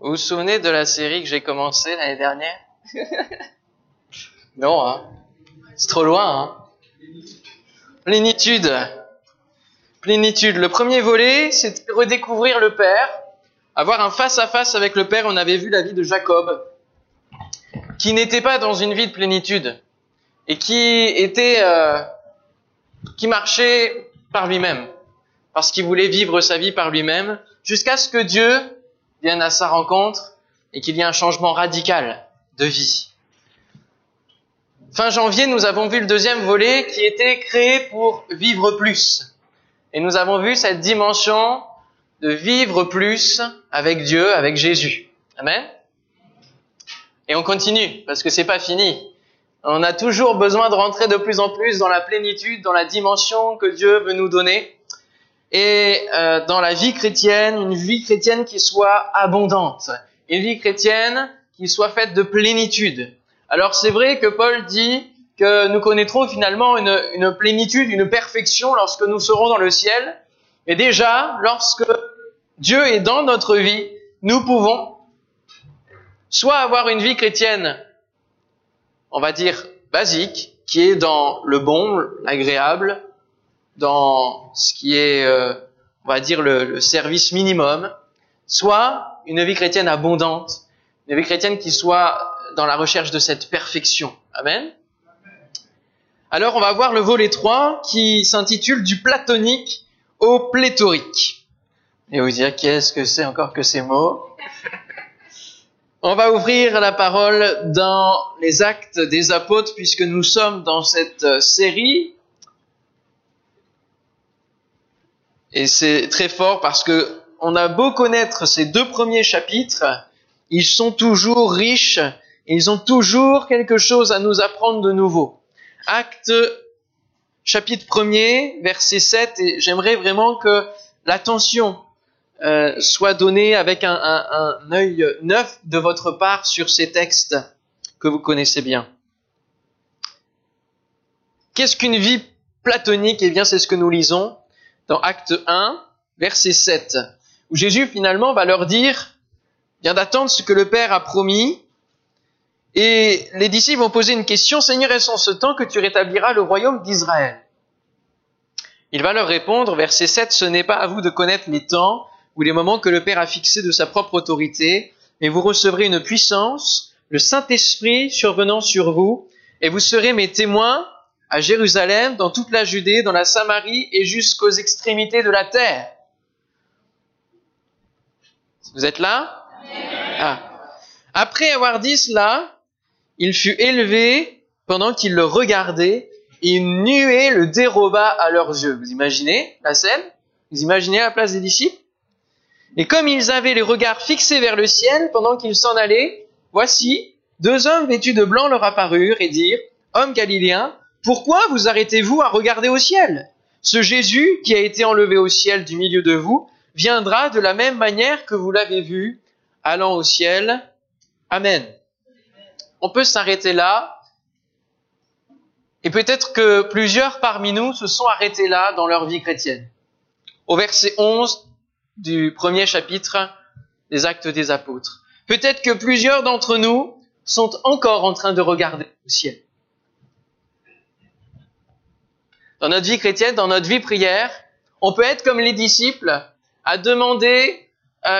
Vous vous souvenez de la série que j'ai commencée l'année dernière? Non, hein C'est trop loin, hein Plénitude. Plénitude. Le premier volet, c'était redécouvrir le Père, avoir un face-à-face avec le Père. On avait vu la vie de Jacob, qui n'était pas dans une vie de plénitude et qui était, euh, qui marchait par lui-même, parce qu'il voulait vivre sa vie par lui-même, jusqu'à ce que Dieu à sa rencontre et qu'il y ait un changement radical de vie. Fin janvier, nous avons vu le deuxième volet qui était créé pour vivre plus. Et nous avons vu cette dimension de vivre plus avec Dieu, avec Jésus. Amen. Et on continue parce que c'est pas fini. On a toujours besoin de rentrer de plus en plus dans la plénitude, dans la dimension que Dieu veut nous donner. Et euh, dans la vie chrétienne, une vie chrétienne qui soit abondante, une vie chrétienne qui soit faite de plénitude. Alors c'est vrai que Paul dit que nous connaîtrons finalement une, une plénitude, une perfection lorsque nous serons dans le ciel. Et déjà, lorsque Dieu est dans notre vie, nous pouvons soit avoir une vie chrétienne, on va dire basique, qui est dans le bon, l'agréable, dans ce qui est, euh, on va dire, le, le service minimum, soit une vie chrétienne abondante, une vie chrétienne qui soit dans la recherche de cette perfection. Amen. Alors on va voir le volet 3 qui s'intitule du platonique au pléthorique. Et vous dire qu'est-ce que c'est encore que ces mots? On va ouvrir la parole dans les actes des apôtres puisque nous sommes dans cette euh, série. Et c'est très fort parce que on a beau connaître ces deux premiers chapitres, ils sont toujours riches ils ont toujours quelque chose à nous apprendre de nouveau. Acte chapitre 1er, verset 7, et j'aimerais vraiment que l'attention euh, soit donnée avec un, un, un œil neuf de votre part sur ces textes que vous connaissez bien. Qu'est-ce qu'une vie platonique? Eh bien, c'est ce que nous lisons dans Acte 1, verset 7, où Jésus finalement va leur dire, vient d'attendre ce que le Père a promis, et les disciples vont poser une question, Seigneur, est-ce en ce temps que tu rétabliras le royaume d'Israël? Il va leur répondre, verset 7, Ce n'est pas à vous de connaître les temps ou les moments que le Père a fixés de sa propre autorité, mais vous recevrez une puissance, le Saint-Esprit survenant sur vous, et vous serez mes témoins à Jérusalem, dans toute la Judée, dans la Samarie et jusqu'aux extrémités de la terre. Vous êtes là? Ah. Après avoir dit cela, il fut élevé pendant qu'ils le regardaient, et une nuée le déroba à leurs yeux. Vous imaginez la scène? Vous imaginez la place des disciples? Et comme ils avaient les regards fixés vers le ciel pendant qu'ils s'en allaient, voici, deux hommes vêtus de blanc leur apparurent et dirent, Hommes galiléens, pourquoi vous arrêtez-vous à regarder au ciel? Ce Jésus qui a été enlevé au ciel du milieu de vous viendra de la même manière que vous l'avez vu, allant au ciel. Amen on peut s'arrêter là. Et peut-être que plusieurs parmi nous se sont arrêtés là dans leur vie chrétienne. Au verset 11 du premier chapitre des actes des apôtres. Peut-être que plusieurs d'entre nous sont encore en train de regarder au ciel. Dans notre vie chrétienne, dans notre vie prière, on peut être comme les disciples à demander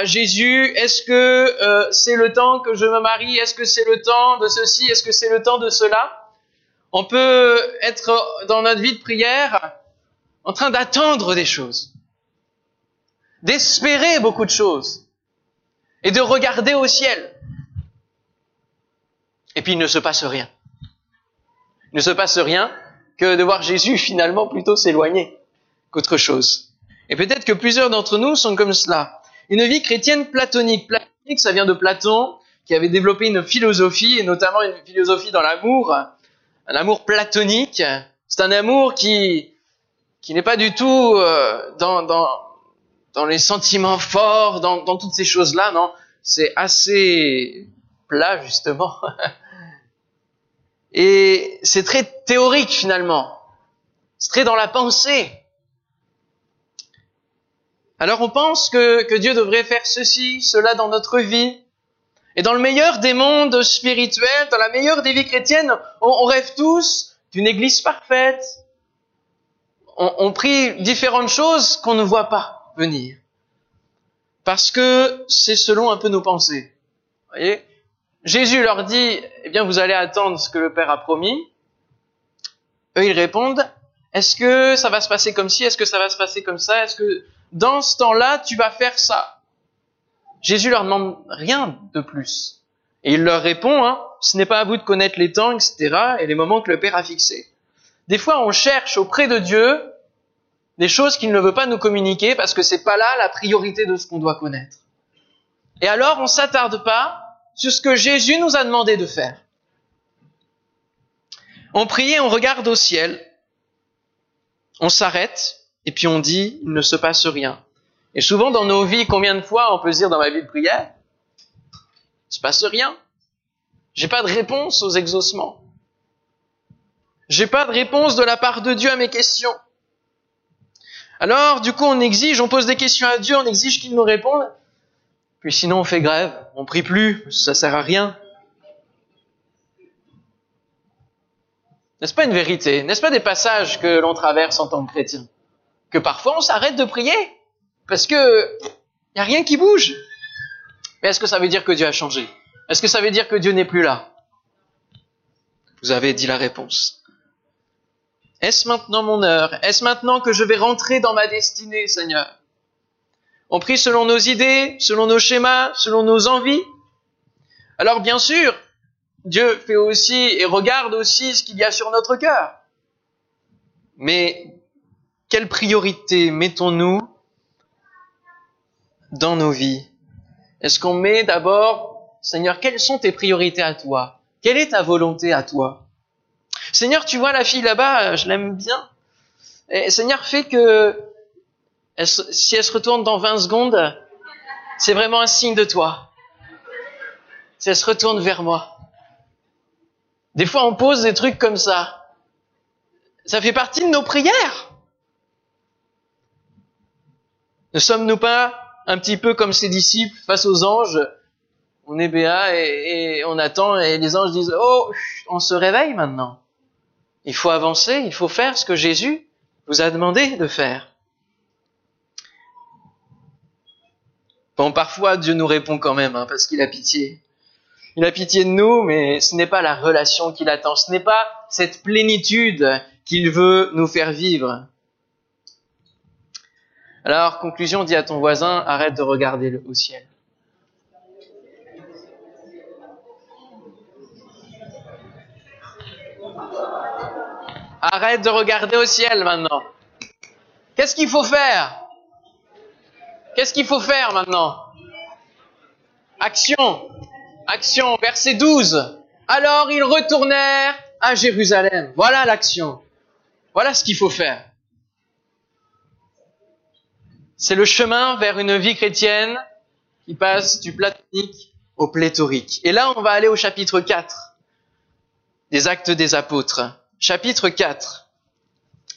Jésus, est-ce que euh, c'est le temps que je me marie? Est-ce que c'est le temps de ceci? Est-ce que c'est le temps de cela? On peut être dans notre vie de prière en train d'attendre des choses, d'espérer beaucoup de choses et de regarder au ciel. Et puis il ne se passe rien. Il ne se passe rien que de voir Jésus finalement plutôt s'éloigner qu'autre chose. Et peut-être que plusieurs d'entre nous sont comme cela une vie chrétienne platonique. Platonique, ça vient de Platon, qui avait développé une philosophie, et notamment une philosophie dans l'amour, un amour platonique. C'est un amour qui, qui n'est pas du tout euh, dans, dans, dans les sentiments forts, dans, dans toutes ces choses-là, non. C'est assez plat, justement. Et c'est très théorique, finalement. C'est très dans la pensée. Alors on pense que, Dieu devrait faire ceci, cela dans notre vie, Et dans le meilleur des mondes spirituels, dans la meilleure des vies chrétiennes, on, rêve tous d'une église parfaite. On, on prie différentes choses qu'on ne voit pas venir. Parce que c'est selon un peu nos pensées. Voyez? Jésus leur dit, eh bien, vous allez attendre ce que le Père a promis. Eux, ils répondent, est-ce que ça va se passer comme ci Est-ce que ça va se passer comme ça Est-ce que dans ce temps-là, tu vas faire ça? Jésus leur demande rien de plus. Et il leur répond, hein, ce n'est pas à vous de connaître les temps, etc., et les moments que le Père a fixés. Des fois, on cherche auprès de Dieu des choses qu'il ne veut pas nous communiquer parce que c'est pas là la priorité de ce qu'on doit connaître. Et alors, on s'attarde pas sur ce que Jésus nous a demandé de faire. On prie, on regarde au ciel, on s'arrête, et puis on dit, il ne se passe rien. Et souvent dans nos vies, combien de fois on peut dire dans ma vie de prière, il ne se passe rien. J'ai pas de réponse aux exaucements. J'ai pas de réponse de la part de Dieu à mes questions. Alors, du coup, on exige, on pose des questions à Dieu, on exige qu'il nous réponde. Puis sinon, on fait grève, on prie plus, ça sert à rien. N'est-ce pas une vérité? N'est-ce pas des passages que l'on traverse en tant que chrétien? Que parfois on s'arrête de prier parce que il y a rien qui bouge. Mais est-ce que ça veut dire que Dieu a changé? Est-ce que ça veut dire que Dieu n'est plus là? Vous avez dit la réponse. Est-ce maintenant mon heure? Est-ce maintenant que je vais rentrer dans ma destinée, Seigneur? On prie selon nos idées, selon nos schémas, selon nos envies. Alors bien sûr, Dieu fait aussi et regarde aussi ce qu'il y a sur notre cœur. Mais quelle priorité mettons-nous dans nos vies? Est-ce qu'on met d'abord, Seigneur, quelles sont tes priorités à toi? Quelle est ta volonté à toi? Seigneur, tu vois la fille là-bas, je l'aime bien. Seigneur, fais que si elle se retourne dans 20 secondes, c'est vraiment un signe de toi. Si elle se retourne vers moi. Des fois, on pose des trucs comme ça. Ça fait partie de nos prières. Ne sommes-nous pas un petit peu comme ces disciples face aux anges? On est béat et, on attend et les anges disent Oh, on se réveille maintenant. Il faut avancer, il faut faire ce que Jésus vous a demandé de faire. Bon, parfois Dieu nous répond quand même, hein, parce qu'il a pitié. Il a pitié de nous, mais ce n'est pas la relation qu'il attend, ce n'est pas cette plénitude qu'il veut nous faire vivre. Alors, conclusion, dis à ton voisin, arrête de regarder au ciel. Arrête de regarder au ciel maintenant. Qu'est-ce qu'il faut faire? Qu'est-ce qu'il faut faire maintenant? Action Action, verset 12. Alors ils retournèrent à Jérusalem. Voilà l'action. Voilà ce qu'il faut faire. C'est le chemin vers une vie chrétienne qui passe du platonique au pléthorique. Et là, on va aller au chapitre 4 des actes des apôtres. Chapitre 4.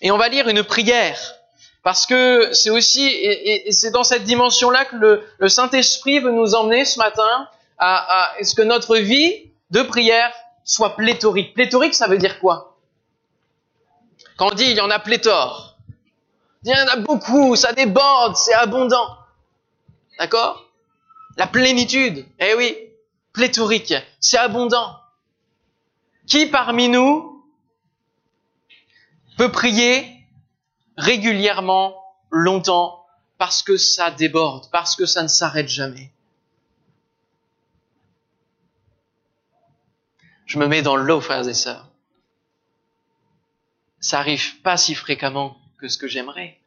Et on va lire une prière. Parce que c'est aussi, et, c'est dans cette dimension-là que le, Saint-Esprit veut nous emmener ce matin à ce que notre vie de prière soit pléthorique. Pléthorique, ça veut dire quoi? Quand on dit il y en a pléthore, il y en a beaucoup, ça déborde, c'est abondant. D'accord? La plénitude, eh oui, pléthorique, c'est abondant. Qui parmi nous peut prier régulièrement, longtemps, parce que ça déborde, parce que ça ne s'arrête jamais Je me mets dans l'eau, frères et sœurs. Ça arrive pas si fréquemment que ce que j'aimerais.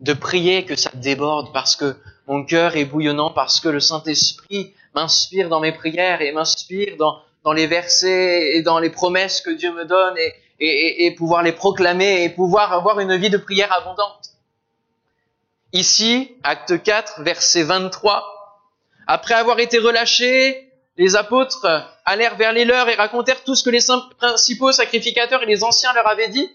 De prier que ça déborde parce que mon cœur est bouillonnant, parce que le Saint-Esprit m'inspire dans mes prières et m'inspire dans, dans les versets et dans les promesses que Dieu me donne et, et, et pouvoir les proclamer et pouvoir avoir une vie de prière abondante. Ici, acte 4, verset 23, après avoir été relâchés, les apôtres allèrent vers les leurs et racontèrent tout ce que les principaux sacrificateurs et les anciens leur avaient dit.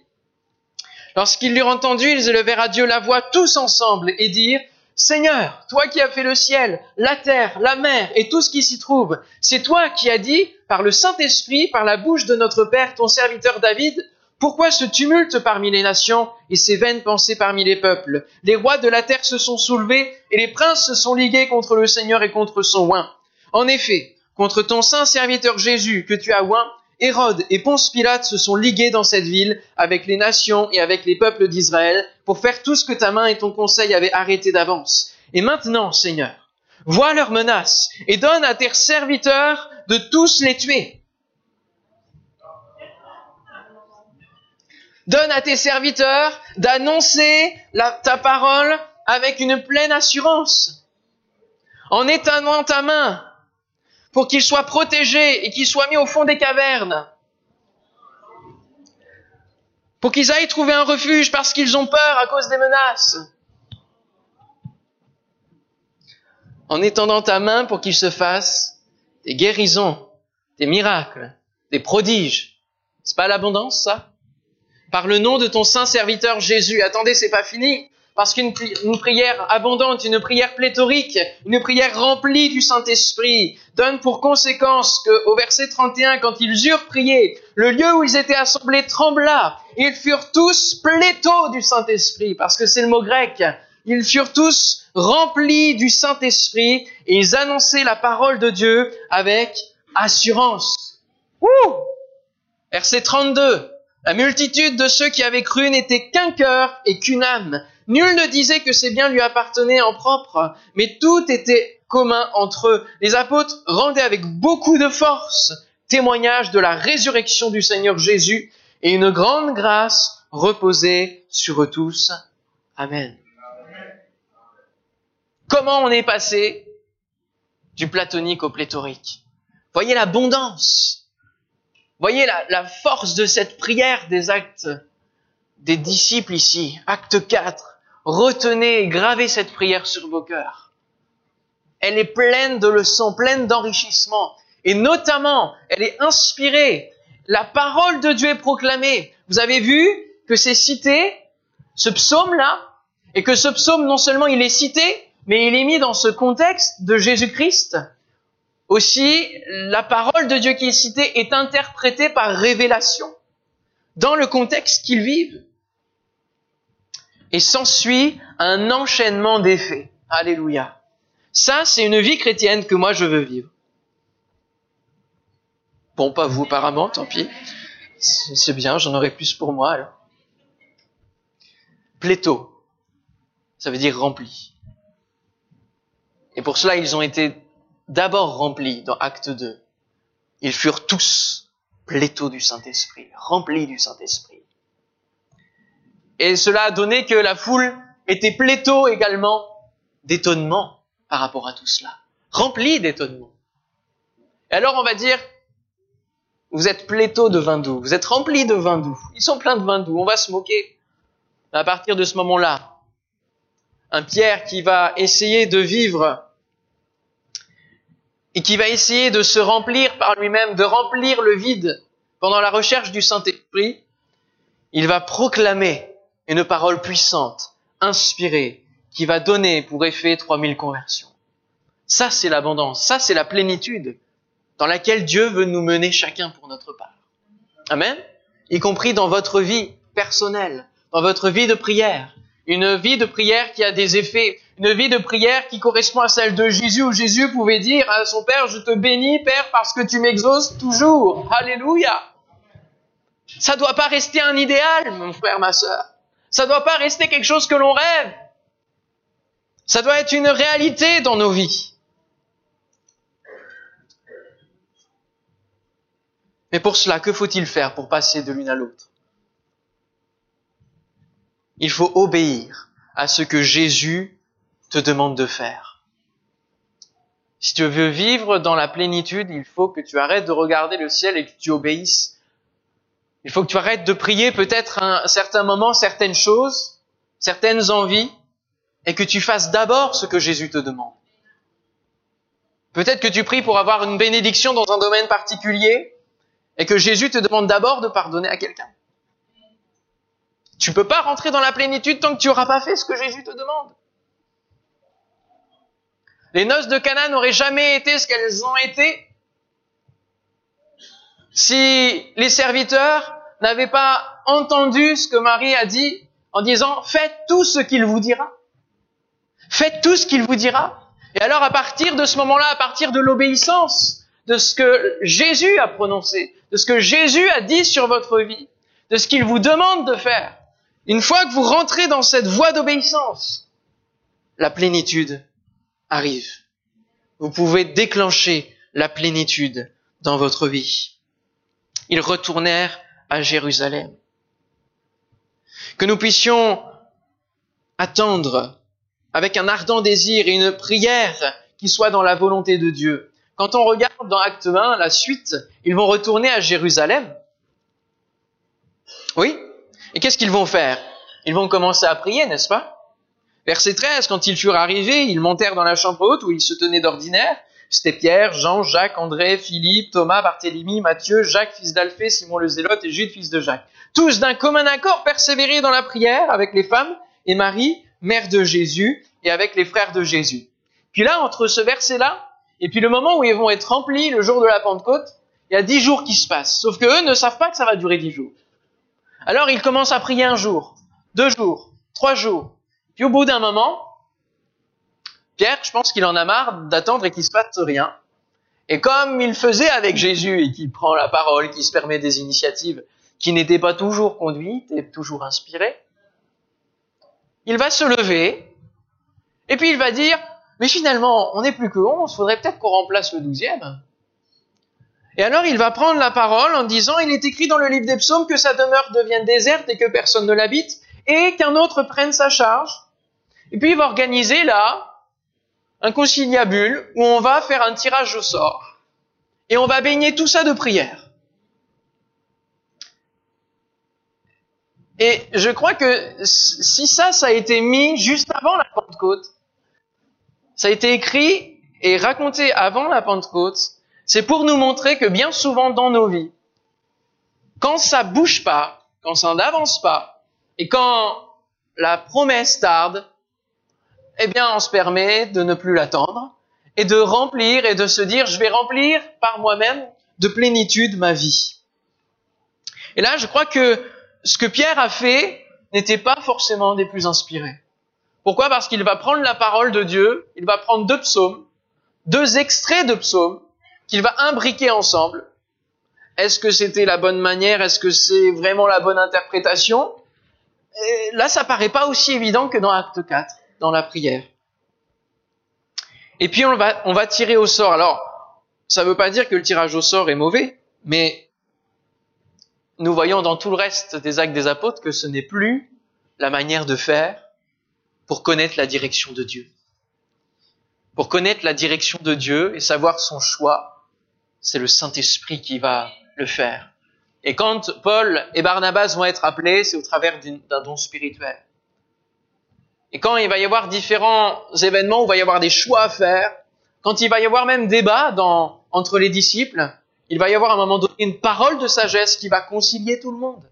Lorsqu'ils l'eurent entendu, ils élevèrent à Dieu la voix tous ensemble et dirent, Seigneur, toi qui as fait le ciel, la terre, la mer et tout ce qui s'y trouve, c'est toi qui as dit, par le Saint-Esprit, par la bouche de notre Père, ton serviteur David, pourquoi ce tumulte parmi les nations et ces vaines pensées parmi les peuples? Les rois de la terre se sont soulevés et les princes se sont ligués contre le Seigneur et contre son oint. En effet, contre ton saint serviteur Jésus que tu as oint, Hérode et Ponce Pilate se sont ligués dans cette ville avec les nations et avec les peuples d'Israël pour faire tout ce que ta main et ton conseil avaient arrêté d'avance. Et maintenant, Seigneur, vois leurs menaces et donne à tes serviteurs de tous les tuer. Donne à tes serviteurs d'annoncer ta parole avec une pleine assurance, en étendant ta main pour qu'ils soient protégés et qu'ils soient mis au fond des cavernes, pour qu'ils aillent trouver un refuge parce qu'ils ont peur à cause des menaces, en étendant ta main pour qu'ils se fassent des guérisons, des miracles, des prodiges. C'est pas l'abondance, ça? Par le nom de ton saint serviteur Jésus. Attendez, c'est pas fini. Parce qu'une prière abondante, une prière pléthorique, une prière remplie du Saint-Esprit donne pour conséquence que, au verset 31, quand ils eurent prié, le lieu où ils étaient assemblés trembla. Ils furent tous pléthos du Saint-Esprit, parce que c'est le mot grec. Ils furent tous remplis du Saint-Esprit et ils annonçaient la parole de Dieu avec assurance. Ouh Verset 32. La multitude de ceux qui avaient cru n'était qu'un cœur et qu'une âme. Nul ne disait que ces biens lui appartenaient en propre, mais tout était commun entre eux. Les apôtres rendaient avec beaucoup de force témoignage de la résurrection du Seigneur Jésus et une grande grâce reposait sur eux tous. Amen. Comment on est passé du platonique au pléthorique? Voyez l'abondance. Voyez la, la force de cette prière des actes des disciples ici. Acte 4 retenez et gravez cette prière sur vos cœurs. Elle est pleine de leçons, pleine d'enrichissement. Et notamment, elle est inspirée. La parole de Dieu est proclamée. Vous avez vu que c'est cité, ce psaume-là, et que ce psaume, non seulement il est cité, mais il est mis dans ce contexte de Jésus-Christ. Aussi, la parole de Dieu qui est citée est interprétée par révélation dans le contexte qu'ils vivent et s'ensuit un enchaînement d'effets. Alléluia. Ça, c'est une vie chrétienne que moi je veux vivre. Bon, pas vous apparemment, tant pis. C'est bien, j'en aurai plus pour moi alors. Pléto, ça veut dire rempli. Et pour cela, ils ont été d'abord remplis dans Acte 2. Ils furent tous pléto du Saint-Esprit, remplis du Saint-Esprit. Et cela a donné que la foule était plétho également d'étonnement par rapport à tout cela, remplie d'étonnement. Et alors on va dire, vous êtes plétho de vin doux, vous êtes remplis de vin doux, ils sont pleins de vin doux, on va se moquer. À partir de ce moment-là, un Pierre qui va essayer de vivre et qui va essayer de se remplir par lui-même, de remplir le vide pendant la recherche du Saint-Esprit, il va proclamer une parole puissante, inspirée, qui va donner pour effet 3000 conversions. Ça, c'est l'abondance, ça, c'est la plénitude dans laquelle Dieu veut nous mener chacun pour notre part. Amen. Y compris dans votre vie personnelle, dans votre vie de prière. Une vie de prière qui a des effets, une vie de prière qui correspond à celle de Jésus, où Jésus pouvait dire à son Père, je te bénis, Père, parce que tu m'exauces toujours. Alléluia. Ça doit pas rester un idéal, mon frère, ma sœur. Ça ne doit pas rester quelque chose que l'on rêve. Ça doit être une réalité dans nos vies. Mais pour cela, que faut-il faire pour passer de l'une à l'autre? Il faut obéir à ce que Jésus te demande de faire. Si tu veux vivre dans la plénitude, il faut que tu arrêtes de regarder le ciel et que tu obéisses il faut que tu arrêtes de prier peut-être à un certain moment certaines choses, certaines envies, et que tu fasses d'abord ce que Jésus te demande. Peut-être que tu pries pour avoir une bénédiction dans un domaine particulier, et que Jésus te demande d'abord de pardonner à quelqu'un. Tu peux pas rentrer dans la plénitude tant que tu n'auras pas fait ce que Jésus te demande. Les noces de Cana n'auraient jamais été ce qu'elles ont été si les serviteurs n'avaient pas entendu ce que Marie a dit en disant faites tout ce qu'il vous dira. Faites tout ce qu'il vous dira. Et alors à partir de ce moment-là, à partir de l'obéissance, de ce que Jésus a prononcé, de ce que Jésus a dit sur votre vie, de ce qu'il vous demande de faire, une fois que vous rentrez dans cette voie d'obéissance, la plénitude arrive. Vous pouvez déclencher la plénitude dans votre vie. Ils retournèrent à Jérusalem. Que nous puissions attendre avec un ardent désir et une prière qui soit dans la volonté de Dieu. Quand on regarde dans Acte 1, la suite, ils vont retourner à Jérusalem. Oui Et qu'est-ce qu'ils vont faire? Ils vont commencer à prier, n'est-ce pas? Verset 13, quand ils furent arrivés, ils montèrent dans la chambre haute où ils se tenaient d'ordinaire. C'était Pierre, Jean, Jacques, André, Philippe, Thomas, Barthélemy, Matthieu, Jacques, fils d'Alphée, Simon le Zélote et Jude, fils de Jacques. Tous d'un commun accord persévéraient dans la prière avec les femmes et Marie, mère de Jésus, et avec les frères de Jésus. Puis là, entre ce verset-là et puis le moment où ils vont être remplis, le jour de la Pentecôte, il y a dix jours qui se passent. Sauf que eux ne savent pas que ça va durer dix jours. Alors ils commencent à prier un jour, deux jours, trois jours. Puis au bout d'un moment, Pierre, je pense qu'il en a marre d'attendre et qu'il se passe rien. Et comme il faisait avec Jésus et qu'il prend la parole, qui se permet des initiatives qui n'étaient pas toujours conduites et toujours inspirées, il va se lever et puis il va dire, mais finalement, on n'est plus que onze, faudrait peut-être qu'on remplace le douzième. Et alors il va prendre la parole en disant, il est écrit dans le livre des psaumes que sa demeure devienne déserte et que personne ne l'habite, et qu'un autre prenne sa charge. Et puis il va organiser là un conciliabule où on va faire un tirage au sort. Et on va baigner tout ça de prière. Et je crois que si ça, ça a été mis juste avant la Pentecôte, ça a été écrit et raconté avant la Pentecôte, c'est pour nous montrer que bien souvent dans nos vies, quand ça bouge pas, quand ça n'avance pas, et quand la promesse tarde, eh bien, on se permet de ne plus l'attendre et de remplir et de se dire, je vais remplir par moi-même de plénitude ma vie. Et là, je crois que ce que Pierre a fait n'était pas forcément des plus inspirés. Pourquoi? Parce qu'il va prendre la parole de Dieu, il va prendre deux psaumes, deux extraits de psaumes, qu'il va imbriquer ensemble. Est-ce que c'était la bonne manière? Est-ce que c'est vraiment la bonne interprétation? Et Là, ça paraît pas aussi évident que dans Acte 4, la prière. Et puis on va, on va tirer au sort. Alors, ça ne veut pas dire que le tirage au sort est mauvais, mais nous voyons dans tout le reste des actes des apôtres que ce n'est plus la manière de faire pour connaître la direction de Dieu. Pour connaître la direction de Dieu et savoir son choix, c'est le Saint-Esprit qui va le faire. Et quand Paul et Barnabas vont être appelés, c'est au travers d'un don spirituel. Et quand il va y avoir différents événements où il va y avoir des choix à faire, quand il va y avoir même débat entre les disciples, il va y avoir à un moment donné une parole de sagesse qui va concilier tout le monde.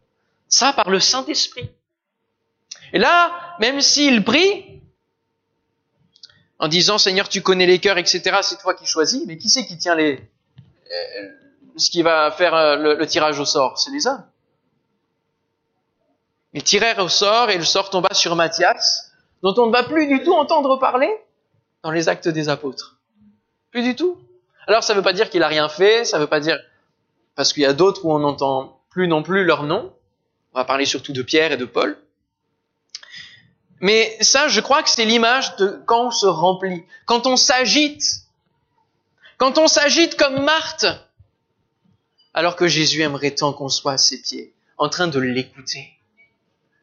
Ça par le Saint-Esprit. Et là, même s'il prie, en disant Seigneur, tu connais les cœurs, etc., c'est toi qui choisis, mais qui c'est qui tient les, euh, ce qui va faire euh, le, tirage au sort? C'est les hommes. Ils tirèrent au sort et le sort tomba sur Matthias, dont on ne va plus du tout entendre parler dans les actes des apôtres. Plus du tout. Alors ça ne veut pas dire qu'il a rien fait, ça ne veut pas dire parce qu'il y a d'autres où on n'entend plus non plus leur nom. On va parler surtout de Pierre et de Paul. Mais ça, je crois que c'est l'image de quand on se remplit, quand on s'agite, quand on s'agite comme Marthe, alors que Jésus aimerait tant qu'on soit à ses pieds, en train de l'écouter.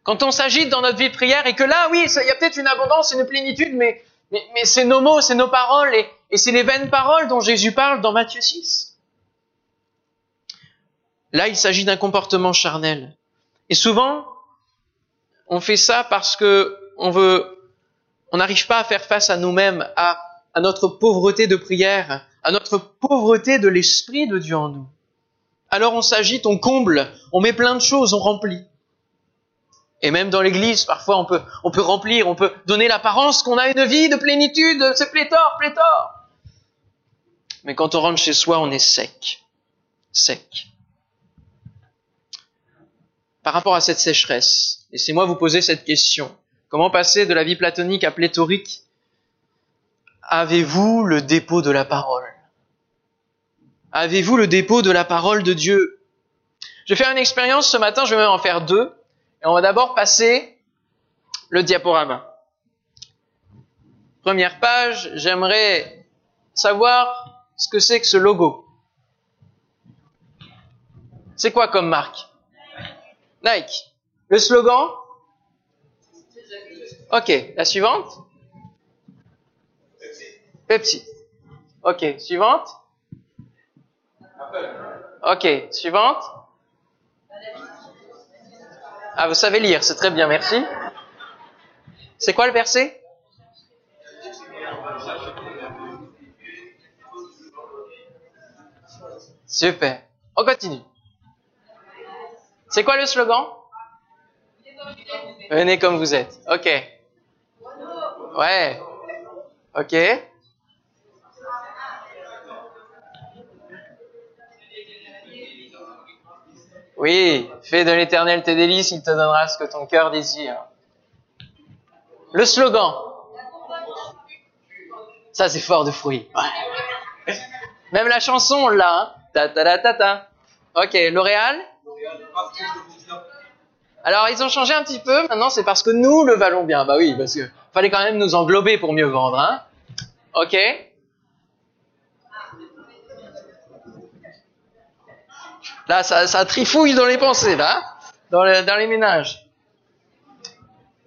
Quand on s'agite dans notre vie de prière et que là, oui, il y a peut-être une abondance, une plénitude, mais, mais, c'est nos mots, c'est nos paroles et, c'est les vaines paroles dont Jésus parle dans Matthieu 6. Là, il s'agit d'un comportement charnel. Et souvent, on fait ça parce que on veut, on n'arrive pas à faire face à nous-mêmes, à notre pauvreté de prière, à notre pauvreté de l'Esprit de Dieu en nous. Alors on s'agite, on comble, on met plein de choses, on remplit. Et même dans l'église, parfois on peut, on peut remplir, on peut donner l'apparence qu'on a une vie de plénitude, c'est pléthore, pléthore. Mais quand on rentre chez soi, on est sec. Sec. Par rapport à cette sécheresse, laissez-moi vous poser cette question. Comment passer de la vie platonique à pléthorique? Avez-vous le dépôt de la parole? Avez-vous le dépôt de la parole de Dieu? Je vais faire une expérience ce matin, je vais en faire deux. Et on va d'abord passer le diaporama. Première page, j'aimerais savoir ce que c'est que ce logo. C'est quoi comme marque Nike. Le slogan Ok, la suivante Pepsi. Ok, suivante Ok, suivante ah, vous savez lire, c'est très bien, merci. C'est quoi le verset? Super. On continue. C'est quoi le slogan? Venez comme vous êtes. Ok. Ouais. Ok. Oui, fais de l'éternel tes délices, il te donnera ce que ton cœur désire. Le slogan. Ça, c'est fort de fruits. Même la chanson, là. Hein. Ta ta ta ta Ok, L'Oréal Alors, ils ont changé un petit peu. Maintenant, c'est parce que nous le valons bien. Bah oui, parce que fallait quand même nous englober pour mieux vendre. Hein ok Là, ça, trifouille dans les pensées, là, dans, dans les ménages.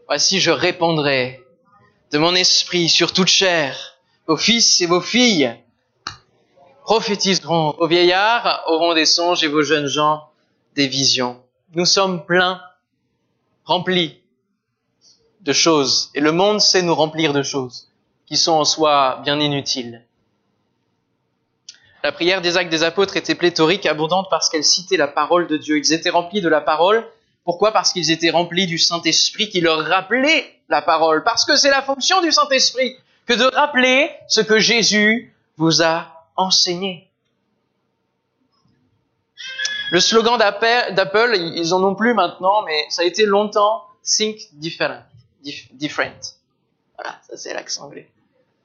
Voici, je répondrai de mon esprit sur toute chair. Vos fils et vos filles prophétiseront. Vos vieillards auront des songes et vos jeunes gens des visions. Nous sommes pleins, remplis de choses. Et le monde sait nous remplir de choses qui sont en soi bien inutiles. La prière des actes des apôtres était pléthorique, abondante parce qu'elle citait la parole de Dieu. Ils étaient remplis de la parole. Pourquoi? Parce qu'ils étaient remplis du Saint-Esprit qui leur rappelait la parole. Parce que c'est la fonction du Saint-Esprit que de rappeler ce que Jésus vous a enseigné. Le slogan d'Apple, ils en ont plus maintenant, mais ça a été longtemps Think different. different. Voilà, ça c'est l'accent anglais.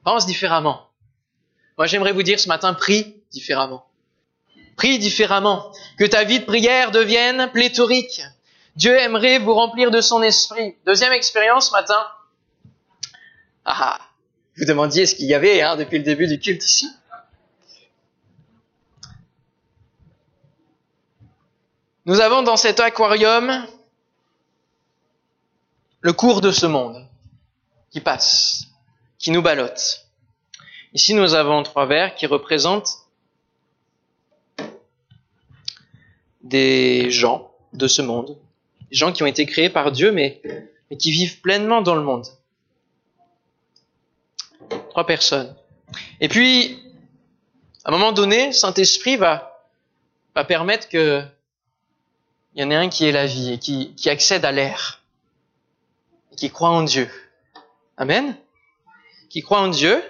Pense différemment. Moi j'aimerais vous dire ce matin, prie différemment. Prie différemment. Que ta vie de prière devienne pléthorique. Dieu aimerait vous remplir de son esprit. Deuxième expérience ce matin. Ah, vous demandiez ce qu'il y avait hein, depuis le début du culte ici. Nous avons dans cet aquarium le cours de ce monde qui passe, qui nous ballotte. Ici, nous avons trois vers qui représentent des gens de ce monde, des gens qui ont été créés par Dieu, mais, mais qui vivent pleinement dans le monde. Trois personnes. Et puis, à un moment donné, Saint-Esprit va, va permettre que il y en ait un qui ait la vie et qui, qui accède à l'air, qui croit en Dieu. Amen. Qui croit en Dieu,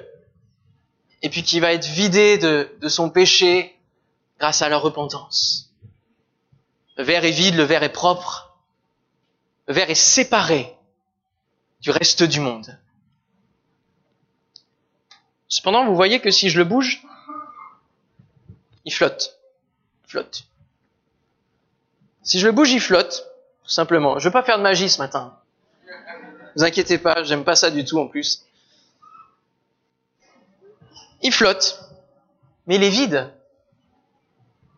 et puis qui va être vidé de, de son péché grâce à la repentance. Le verre est vide, le verre est propre. Le verre est séparé du reste du monde. Cependant, vous voyez que si je le bouge, il flotte. Il flotte. Si je le bouge, il flotte. Tout simplement. Je ne veux pas faire de magie ce matin. Ne vous inquiétez pas, j'aime pas ça du tout en plus. Il flotte, mais il est vide.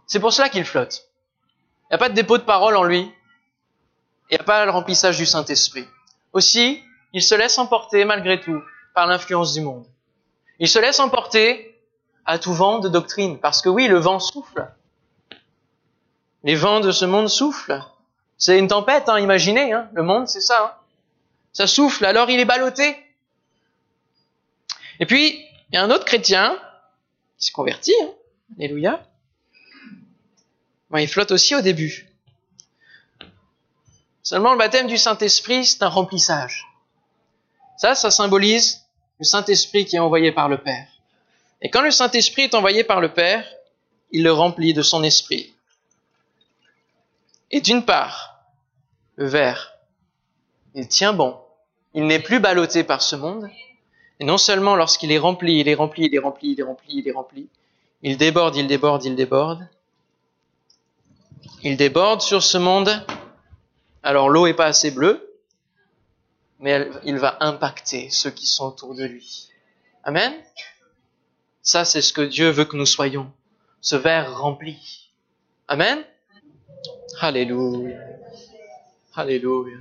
C'est pour cela qu'il flotte. Il n'y a pas de dépôt de parole en lui. Il n'y a pas le remplissage du Saint-Esprit. Aussi, il se laisse emporter malgré tout par l'influence du monde. Il se laisse emporter à tout vent de doctrine. Parce que oui, le vent souffle. Les vents de ce monde soufflent. C'est une tempête, hein, imaginez. Hein. Le monde, c'est ça. Hein. Ça souffle, alors il est ballotté. Et puis, il y a un autre chrétien qui se convertit. Hein. Alléluia il flotte aussi au début. Seulement le baptême du Saint-Esprit, c'est un remplissage. Ça, ça symbolise le Saint-Esprit qui est envoyé par le Père. Et quand le Saint-Esprit est envoyé par le Père, il le remplit de son esprit. Et d'une part, le verre, il tient bon. Il n'est plus ballotté par ce monde. Et non seulement lorsqu'il est rempli, il est rempli, il est rempli, il est rempli, il est rempli, il déborde, il déborde, il déborde. Il déborde sur ce monde. Alors l'eau est pas assez bleue, mais il va impacter ceux qui sont autour de lui. Amen. Ça, c'est ce que Dieu veut que nous soyons. Ce verre rempli. Amen. Alléluia. Alléluia.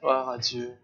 Gloire à Dieu.